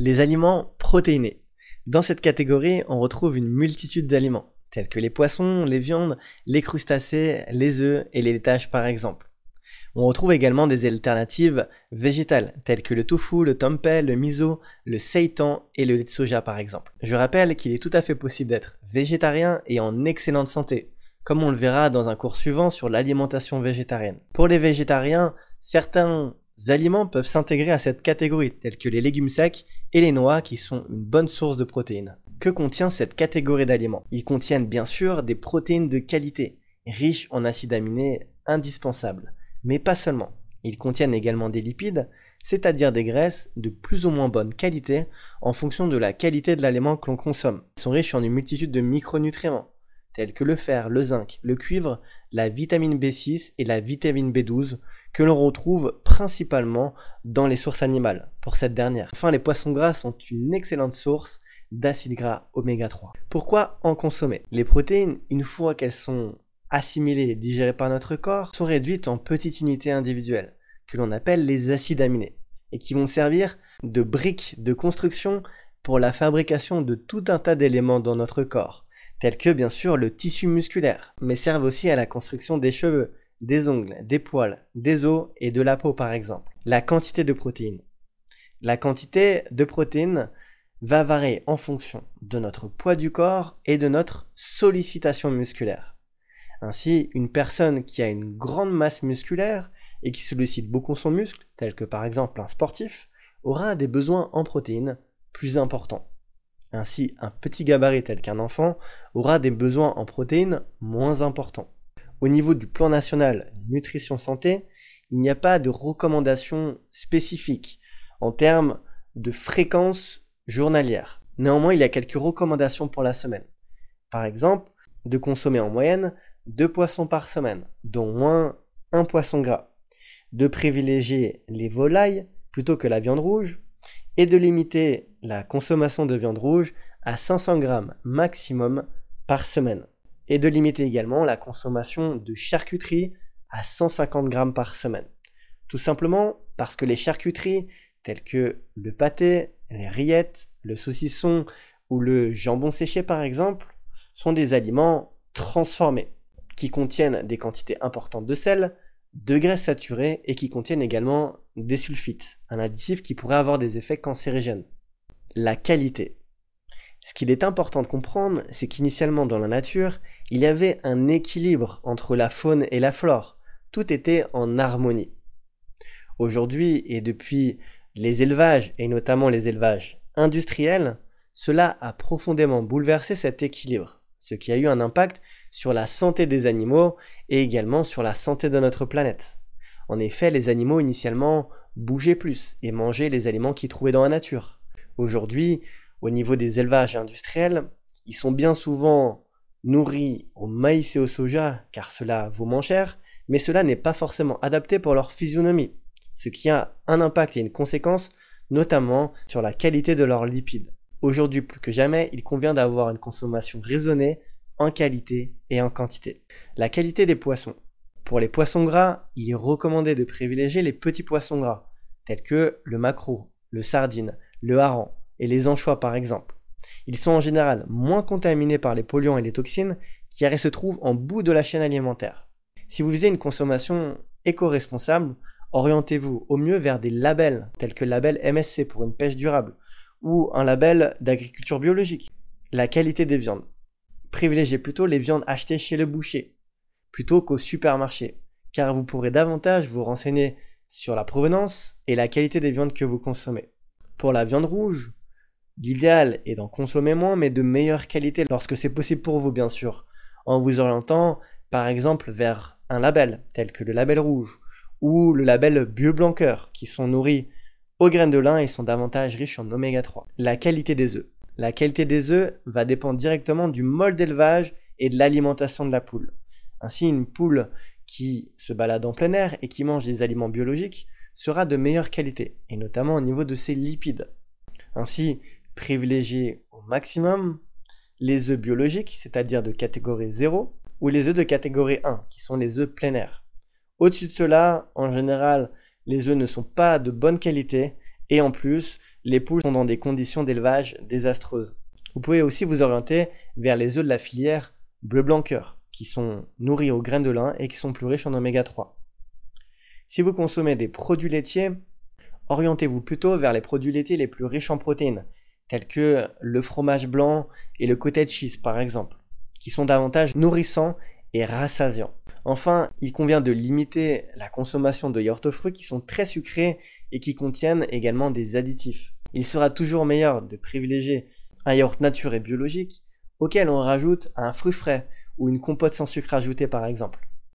Les aliments protéinés. Dans cette catégorie, on retrouve une multitude d'aliments, tels que les poissons, les viandes, les crustacés, les œufs et les laitages par exemple. On retrouve également des alternatives végétales, telles que le tofu, le tempeh, le miso, le seitan et le lait de soja par exemple. Je rappelle qu'il est tout à fait possible d'être végétarien et en excellente santé, comme on le verra dans un cours suivant sur l'alimentation végétarienne. Pour les végétariens, certains aliments peuvent s'intégrer à cette catégorie, tels que les légumes secs et les noix qui sont une bonne source de protéines. Que contient cette catégorie d'aliments? Ils contiennent bien sûr des protéines de qualité, riches en acides aminés indispensables, mais pas seulement. Ils contiennent également des lipides, c'est-à-dire des graisses de plus ou moins bonne qualité en fonction de la qualité de l'aliment que l'on consomme. Ils sont riches en une multitude de micronutriments, tels que le fer, le zinc, le cuivre, la vitamine B6 et la vitamine B12, que l'on retrouve principalement dans les sources animales, pour cette dernière. Enfin, les poissons gras sont une excellente source d'acides gras oméga 3. Pourquoi en consommer? Les protéines, une fois qu'elles sont assimilées et digérées par notre corps, sont réduites en petites unités individuelles, que l'on appelle les acides aminés, et qui vont servir de briques de construction pour la fabrication de tout un tas d'éléments dans notre corps tels que bien sûr le tissu musculaire, mais servent aussi à la construction des cheveux, des ongles, des poils, des os et de la peau par exemple. La quantité de protéines. La quantité de protéines va varier en fonction de notre poids du corps et de notre sollicitation musculaire. Ainsi, une personne qui a une grande masse musculaire et qui sollicite beaucoup son muscle, tel que par exemple un sportif, aura des besoins en protéines plus importants. Ainsi, un petit gabarit tel qu'un enfant aura des besoins en protéines moins importants. Au niveau du plan national nutrition santé, il n'y a pas de recommandation spécifique en termes de fréquence journalière. Néanmoins, il y a quelques recommandations pour la semaine. Par exemple, de consommer en moyenne deux poissons par semaine, dont moins un poisson gras. De privilégier les volailles plutôt que la viande rouge, et de limiter la consommation de viande rouge à 500 grammes maximum par semaine. Et de limiter également la consommation de charcuterie à 150 grammes par semaine. Tout simplement parce que les charcuteries telles que le pâté, les rillettes, le saucisson ou le jambon séché par exemple sont des aliments transformés qui contiennent des quantités importantes de sel, de graisses saturées et qui contiennent également des sulfites, un additif qui pourrait avoir des effets cancérigènes. La qualité. Ce qu'il est important de comprendre, c'est qu'initialement dans la nature, il y avait un équilibre entre la faune et la flore. Tout était en harmonie. Aujourd'hui, et depuis les élevages, et notamment les élevages industriels, cela a profondément bouleversé cet équilibre, ce qui a eu un impact sur la santé des animaux et également sur la santé de notre planète. En effet, les animaux initialement bougeaient plus et mangeaient les aliments qu'ils trouvaient dans la nature. Aujourd'hui, au niveau des élevages industriels, ils sont bien souvent nourris au maïs et au soja car cela vaut moins cher, mais cela n'est pas forcément adapté pour leur physionomie, ce qui a un impact et une conséquence notamment sur la qualité de leurs lipides. Aujourd'hui plus que jamais, il convient d'avoir une consommation raisonnée en qualité et en quantité. La qualité des poissons. Pour les poissons gras, il est recommandé de privilégier les petits poissons gras, tels que le maquereau, le sardine, le hareng et les anchois par exemple. Ils sont en général moins contaminés par les polluants et les toxines qui se trouvent en bout de la chaîne alimentaire. Si vous visez une consommation éco-responsable, orientez-vous au mieux vers des labels tels que le label MSC pour une pêche durable ou un label d'agriculture biologique. La qualité des viandes privilégiez plutôt les viandes achetées chez le boucher, plutôt qu'au supermarché, car vous pourrez davantage vous renseigner sur la provenance et la qualité des viandes que vous consommez. Pour la viande rouge, l'idéal est d'en consommer moins, mais de meilleure qualité lorsque c'est possible pour vous, bien sûr, en vous orientant par exemple vers un label tel que le label rouge ou le label Bio Blanqueur qui sont nourris aux graines de lin et sont davantage riches en oméga 3. La qualité des œufs. La qualité des œufs va dépendre directement du mode d'élevage et de l'alimentation de la poule. Ainsi, une poule qui se balade en plein air et qui mange des aliments biologiques sera de meilleure qualité, et notamment au niveau de ses lipides. Ainsi, privilégiez au maximum les œufs biologiques, c'est-à-dire de catégorie 0, ou les œufs de catégorie 1, qui sont les œufs plein air. Au-dessus de cela, en général, les œufs ne sont pas de bonne qualité Et en plus, les poules sont dans des conditions d'élevage désastreuses. Vous pouvez aussi vous orienter vers les œufs de la filière bleu blanc cœur, qui sont nourris aux graines de lin et qui sont plus riches en oméga 3. Si vous consommez des produits laitiers, orientez-vous plutôt vers les produits laitiers les plus riches en protéines, tels que le fromage blanc et le cottage cheese par exemple, qui sont davantage nourrissants et rassasiants. Enfin, il convient de limiter la consommation de yaourts fruits qui sont très sucrés et qui contiennent également des additifs. Il sera toujours meilleur de privilégier un yaourt nature et biologique auquel on rajoute un fruit frais ou une compote sans sucre ajouté par exemple.